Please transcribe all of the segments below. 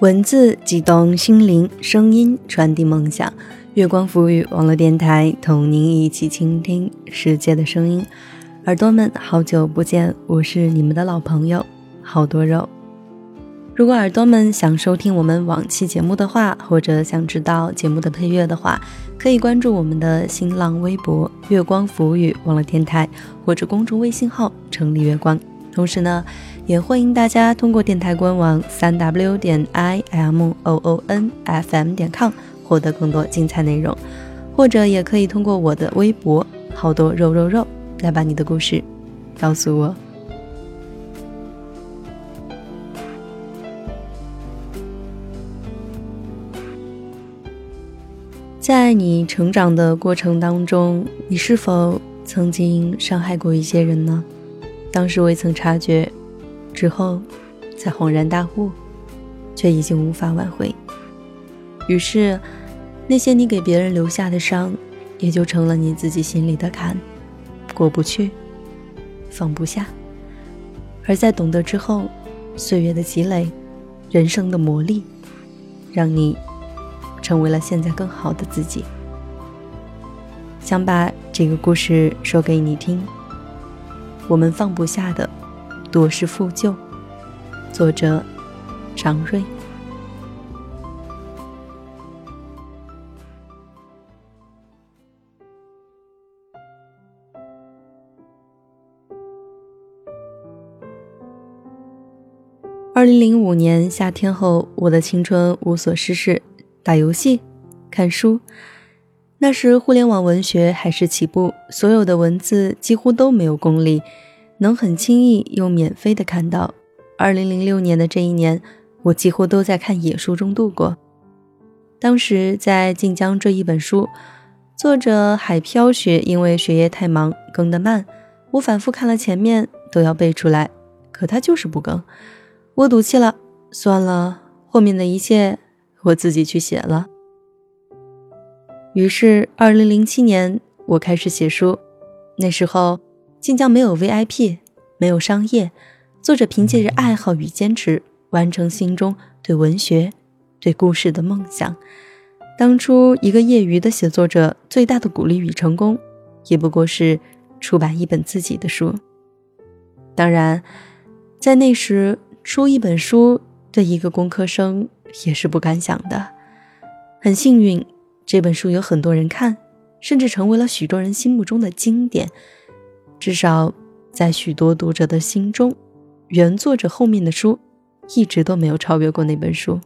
文字激动心灵，声音传递梦想。月光浮语网络电台，同您一起倾听世界的声音。耳朵们，好久不见，我是你们的老朋友好多肉。如果耳朵们想收听我们往期节目的话，或者想知道节目的配乐的话，可以关注我们的新浪微博“月光浮语网络电台”或者公众微信号“城里月光”。同时呢。也欢迎大家通过电台官网三 w 点 i m o o n f m 点 com 获得更多精彩内容，或者也可以通过我的微博好多肉肉肉来把你的故事告诉我。在你成长的过程当中，你是否曾经伤害过一些人呢？当时未曾察觉。之后，才恍然大悟，却已经无法挽回。于是，那些你给别人留下的伤，也就成了你自己心里的坎，过不去，放不下。而在懂得之后，岁月的积累，人生的磨砺，让你成为了现在更好的自己。想把这个故事说给你听。我们放不下的。多是负疚。作者：张瑞。二零零五年夏天后，我的青春无所事事，打游戏、看书。那时互联网文学还是起步，所有的文字几乎都没有功力。能很轻易又免费的看到。二零零六年的这一年，我几乎都在看野书中度过。当时在晋江这一本书，作者海飘雪因为学业太忙更得慢，我反复看了前面都要背出来，可他就是不更。我赌气了，算了，后面的一切我自己去写了。于是二零零七年我开始写书，那时候。晋江没有 VIP，没有商业，作者凭借着爱好与坚持，完成心中对文学、对故事的梦想。当初一个业余的写作者，最大的鼓励与成功，也不过是出版一本自己的书。当然，在那时出一本书，对一个工科生也是不敢想的。很幸运，这本书有很多人看，甚至成为了许多人心目中的经典。至少，在许多读者的心中，原作者后面的书一直都没有超越过那本书。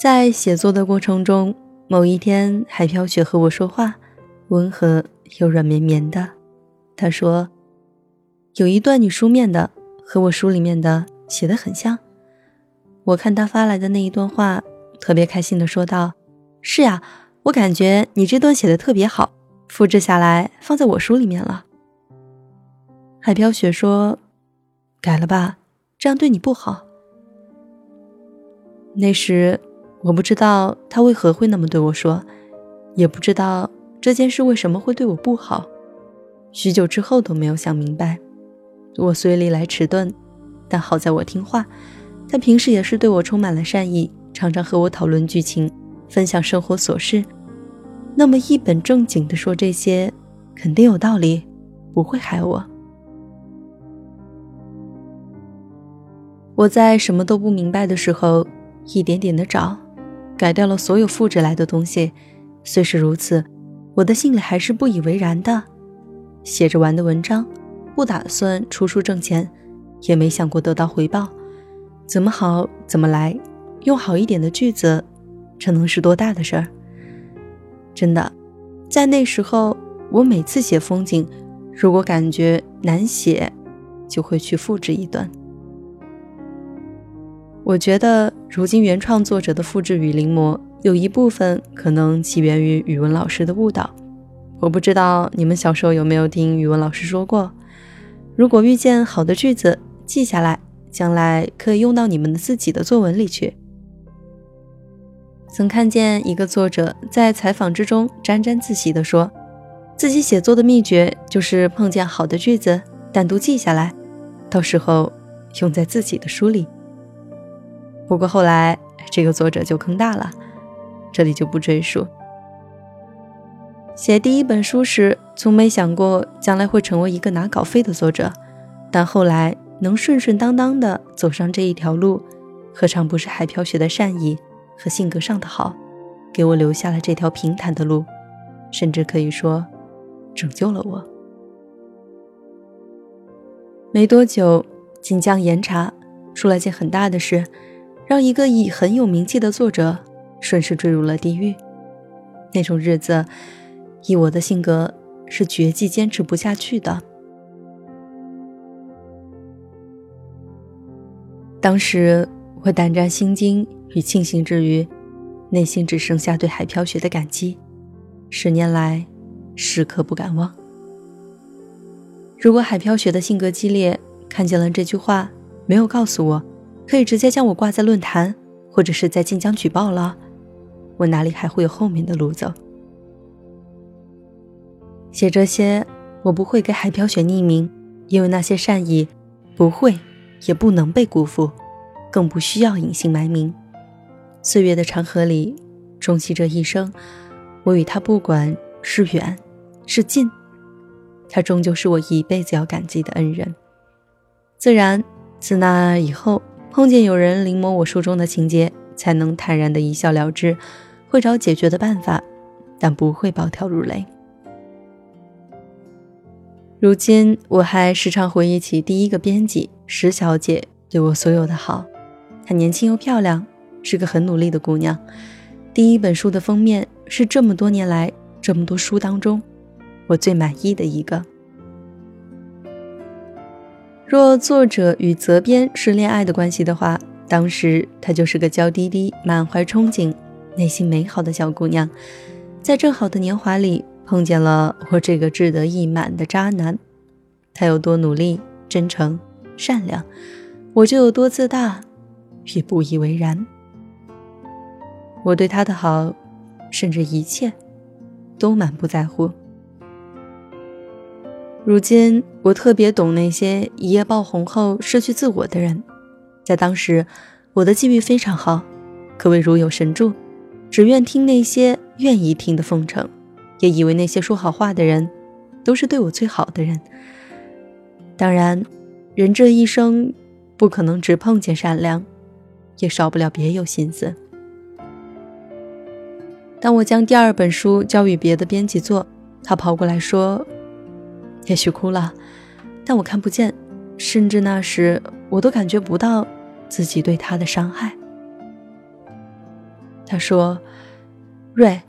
在写作的过程中，某一天，海飘雪和我说话，温和又软绵绵的。他说：“有一段你书面的和我书里面的写的很像。”我看他发来的那一段话，特别开心的说道：“是呀，我感觉你这段写的特别好。”复制下来放在我书里面了。海飘雪说：“改了吧，这样对你不好。”那时我不知道他为何会那么对我说，也不知道这件事为什么会对我不好。许久之后都没有想明白。我虽历来迟钝，但好在我听话。他平时也是对我充满了善意，常常和我讨论剧情，分享生活琐事。那么一本正经的说这些，肯定有道理，不会害我。我在什么都不明白的时候，一点点的找，改掉了所有复制来的东西。虽是如此，我的心里还是不以为然的。写着玩的文章，不打算出书挣钱，也没想过得到回报。怎么好怎么来，用好一点的句子，这能是多大的事儿？真的，在那时候，我每次写风景，如果感觉难写，就会去复制一段。我觉得，如今原创作者的复制与临摹，有一部分可能起源于语文老师的误导。我不知道你们小时候有没有听语文老师说过，如果遇见好的句子，记下来，将来可以用到你们自己的作文里去。曾看见一个作者在采访之中沾沾自喜地说，自己写作的秘诀就是碰见好的句子单独记下来，到时候用在自己的书里，不过后来这个作者就坑大了，这里就不赘述。写第一本书时，从没想过将来会成为一个拿稿费的作者，但后来能顺顺当当的走上这一条路，何尝不是海飘雪的善意和性格上的好，给我留下了这条平坦的路，甚至可以说，拯救了我。没多久，锦江严查出了件很大的事，让一个已很有名气的作者顺势坠入了地狱。那种日子。以我的性格，是绝技坚持不下去的。当时我胆战心惊与庆幸之余，内心只剩下对海飘雪的感激。十年来，时刻不敢忘。如果海飘雪的性格激烈，看见了这句话，没有告诉我，可以直接将我挂在论坛，或者是在晋江举报了，我哪里还会有后面的路走？写这些，我不会给海飘雪匿名，因为那些善意不会，也不能被辜负，更不需要隐姓埋名。岁月的长河里，终其这一生，我与他不管是远是近，他终究是我一辈子要感激的恩人。自然，自那以后，碰见有人临摹我书中的情节，才能坦然的一笑了之，会找解决的办法，但不会暴跳如雷。如今我还时常回忆起第一个编辑石小姐对我所有的好。她年轻又漂亮，是个很努力的姑娘。第一本书的封面是这么多年来这么多书当中我最满意的一个。若作者与责编是恋爱的关系的话，当时她就是个娇滴滴、满怀憧憬、内心美好的小姑娘，在正好的年华里。碰见了我这个志得意满的渣男，他有多努力、真诚、善良，我就有多自大也不以为然。我对他的好，甚至一切，都满不在乎。如今我特别懂那些一夜爆红后失去自我的人，在当时，我的际遇非常好，可谓如有神助，只愿听那些愿意听的奉承。也以为那些说好话的人，都是对我最好的人。当然，人这一生不可能只碰见善良，也少不了别有心思。当我将第二本书交予别的编辑做，他跑过来说：“也许哭了，但我看不见，甚至那时我都感觉不到自己对他的伤害。”他说：“瑞。”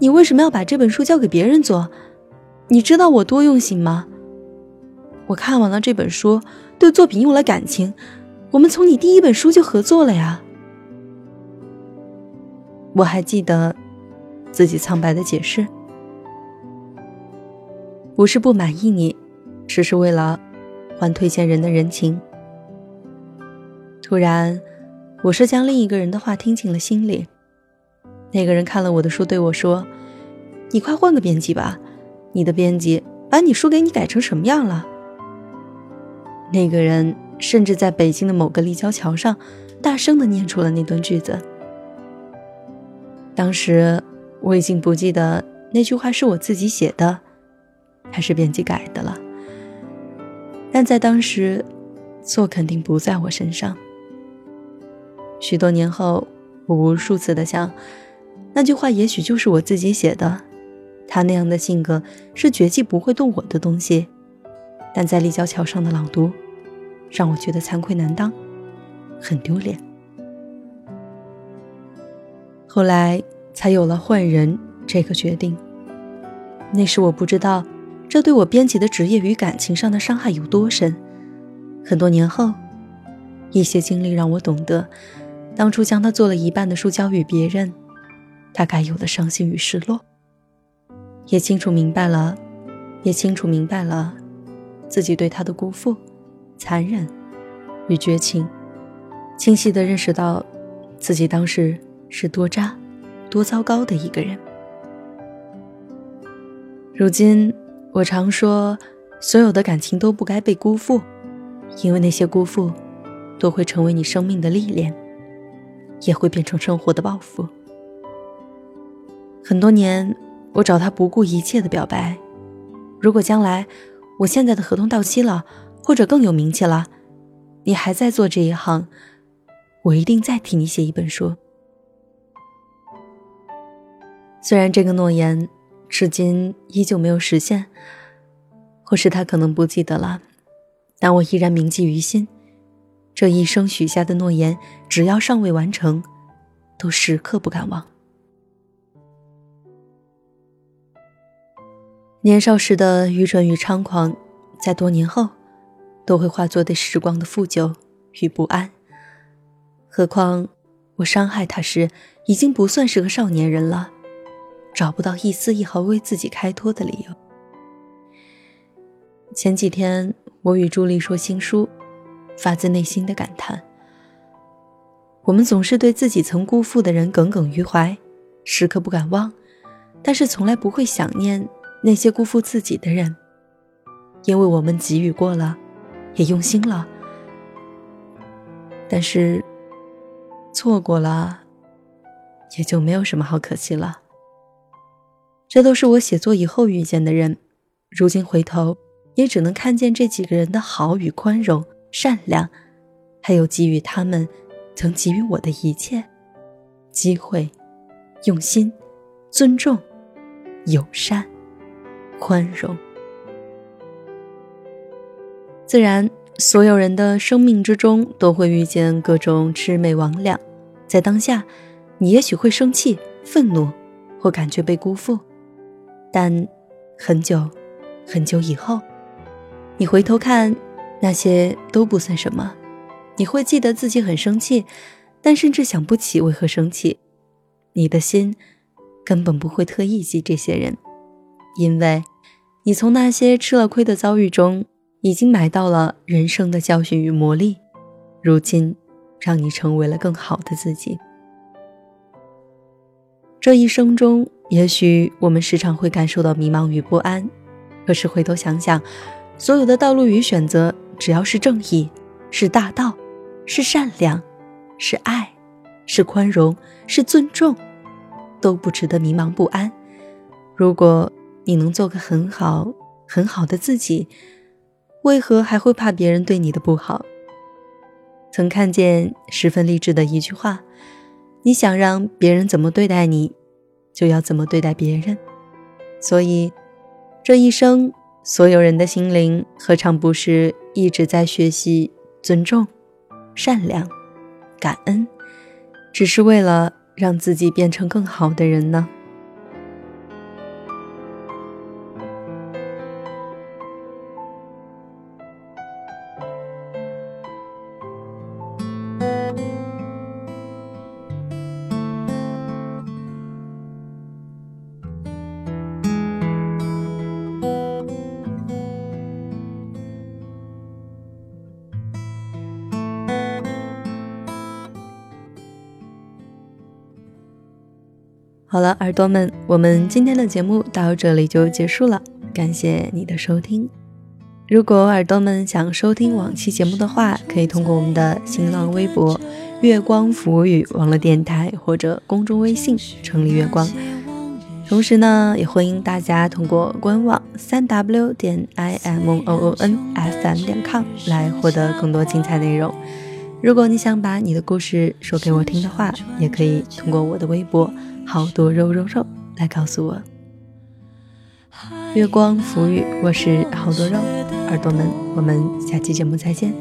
你为什么要把这本书交给别人做？你知道我多用心吗？我看完了这本书，对作品用了感情。我们从你第一本书就合作了呀。我还记得自己苍白的解释，不是不满意你，只是为了还推荐人的人情。突然，我是将另一个人的话听进了心里。那个人看了我的书，对我说：“你快换个编辑吧，你的编辑把你书给你改成什么样了？”那个人甚至在北京的某个立交桥上，大声的念出了那段句子。当时我已经不记得那句话是我自己写的，还是编辑改的了。但在当时，错肯定不在我身上。许多年后，我无数次的想。那句话也许就是我自己写的，他那样的性格是绝技不会动我的东西，但在立交桥上的朗读，让我觉得惭愧难当，很丢脸。后来才有了换人这个决定。那时我不知道，这对我编辑的职业与感情上的伤害有多深。很多年后，一些经历让我懂得，当初将他做了一半的书交予别人。他该有的伤心与失落，也清楚明白了，也清楚明白了自己对他的辜负、残忍与绝情，清晰的认识到自己当时是多渣、多糟糕的一个人。如今，我常说，所有的感情都不该被辜负，因为那些辜负，都会成为你生命的历练，也会变成生活的报复。很多年，我找他不顾一切的表白，如果将来我现在的合同到期了，或者更有名气了，你还在做这一行，我一定再替你写一本书。虽然这个诺言至今依旧没有实现，或是他可能不记得了，但我依然铭记于心。这一生许下的诺言，只要尚未完成，都时刻不敢忘。年少时的愚蠢与猖狂，在多年后，都会化作对时光的负疚与不安。何况我伤害他时，已经不算是个少年人了，找不到一丝一毫为自己开脱的理由。前几天，我与朱莉说新书。发自内心的感叹。我们总是对自己曾辜负的人耿耿于怀，时刻不敢忘，但是从来不会想念那些辜负自己的人，因为我们给予过了，也用心了，但是错过了，也就没有什么好可惜了。这都是我写作以后遇见的人，如今回头，也只能看见这几个人的好与宽容。善良，还有给予他们曾给予我的一切机会、用心、尊重、友善、宽容。自然，所有人的生命之中都会遇见各种魑魅魍魉，在当下，你也许会生气、愤怒，或感觉被辜负，但很久、很久以后，你回头看。那些都不算什么，你会记得自己很生气，但甚至想不起为何生气。你的心根本不会特意记这些人，因为你从那些吃了亏的遭遇中，已经买到了人生的教训与磨砺，如今让你成为了更好的自己。这一生中，也许我们时常会感受到迷茫与不安，可是回头想想，所有的道路与选择。只要是正义，是大道，是善良，是爱，是宽容，是尊重，都不值得迷茫不安。如果你能做个很好很好的自己，为何还会怕别人对你的不好？曾看见十分励志的一句话：你想让别人怎么对待你，就要怎么对待别人。所以，这一生。所有人的心灵，何尝不是一直在学习尊重、善良、感恩，只是为了让自己变成更好的人呢？好了，耳朵们，我们今天的节目到这里就结束了，感谢你的收听。如果耳朵们想收听往期节目的话，可以通过我们的新浪微博“月光浮语”网络电台或者公众微信“城里月光”。同时呢，也欢迎大家通过官网三 w 点 i m o o n f m 点 com 来获得更多精彩内容。如果你想把你的故事说给我听的话，也可以通过我的微博。好多肉肉肉来告诉我，月光浮语，我是好多肉耳朵们，我们下期节目再见。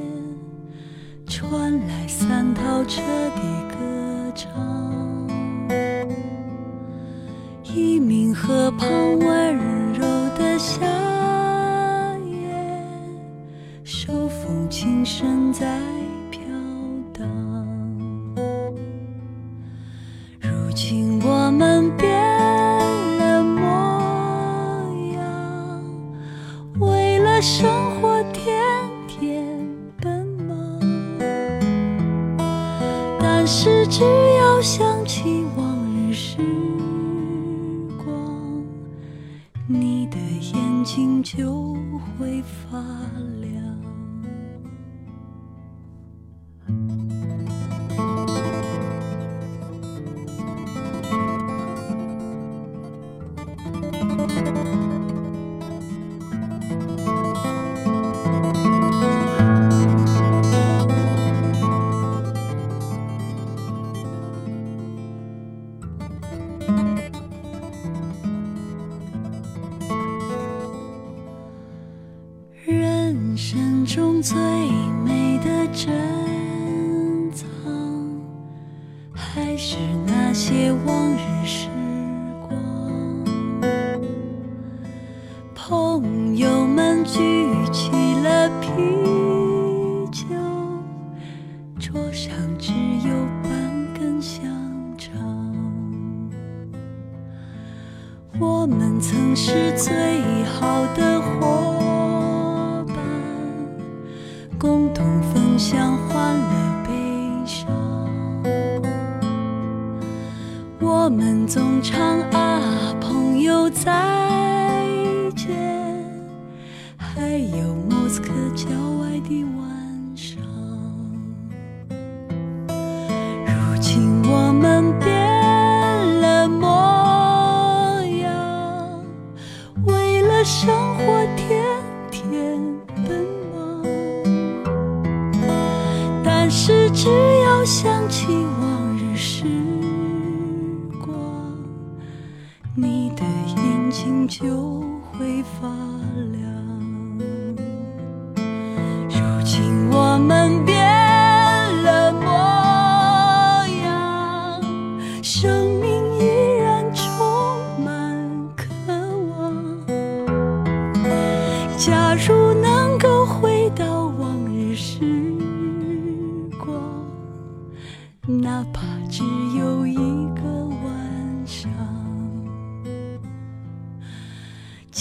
传来三套车的歌唱，一名河旁温柔的夏夜，手风琴声在。眼睛就会发亮。最美的珍藏还是那些往日时我们总唱啊朋友再见。还有莫斯科郊外的你的眼睛就会发亮。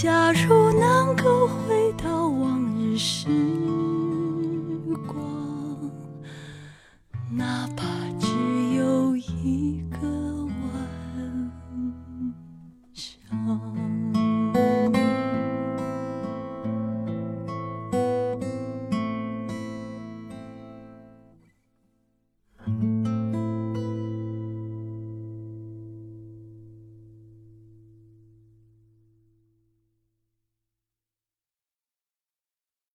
假如能够回到往日时光哪怕只有一个